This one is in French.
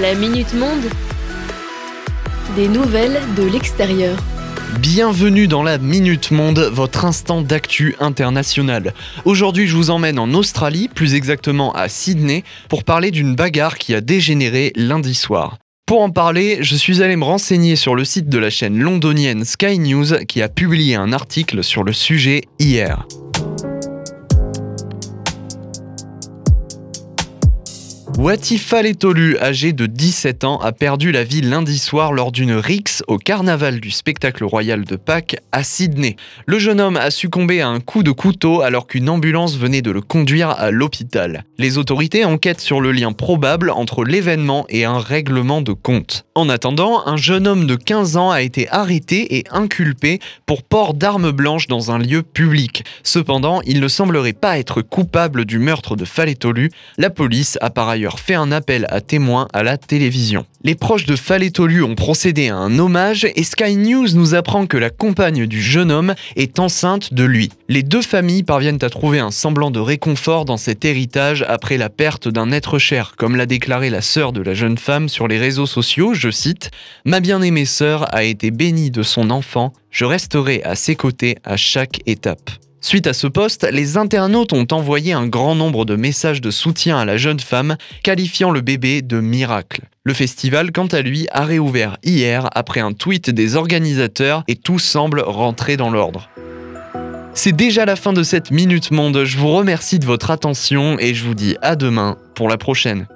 La Minute Monde. Des nouvelles de l'extérieur. Bienvenue dans la Minute Monde, votre instant d'actu international. Aujourd'hui, je vous emmène en Australie, plus exactement à Sydney, pour parler d'une bagarre qui a dégénéré lundi soir. Pour en parler, je suis allé me renseigner sur le site de la chaîne londonienne Sky News qui a publié un article sur le sujet hier. Watif Faletolu, âgé de 17 ans, a perdu la vie lundi soir lors d'une rixe au carnaval du spectacle royal de Pâques à Sydney. Le jeune homme a succombé à un coup de couteau alors qu'une ambulance venait de le conduire à l'hôpital. Les autorités enquêtent sur le lien probable entre l'événement et un règlement de compte. En attendant, un jeune homme de 15 ans a été arrêté et inculpé pour port d'armes blanches dans un lieu public. Cependant, il ne semblerait pas être coupable du meurtre de Faletolu. La police a par ailleurs fait un appel à témoins à la télévision. Les proches de Faletolu ont procédé à un hommage et Sky News nous apprend que la compagne du jeune homme est enceinte de lui. Les deux familles parviennent à trouver un semblant de réconfort dans cet héritage après la perte d'un être cher, comme l'a déclaré la sœur de la jeune femme sur les réseaux sociaux, je cite Ma bien-aimée sœur a été bénie de son enfant, je resterai à ses côtés à chaque étape. Suite à ce poste, les internautes ont envoyé un grand nombre de messages de soutien à la jeune femme, qualifiant le bébé de miracle. Le festival, quant à lui, a réouvert hier après un tweet des organisateurs et tout semble rentrer dans l'ordre. C'est déjà la fin de cette Minute Monde, je vous remercie de votre attention et je vous dis à demain pour la prochaine.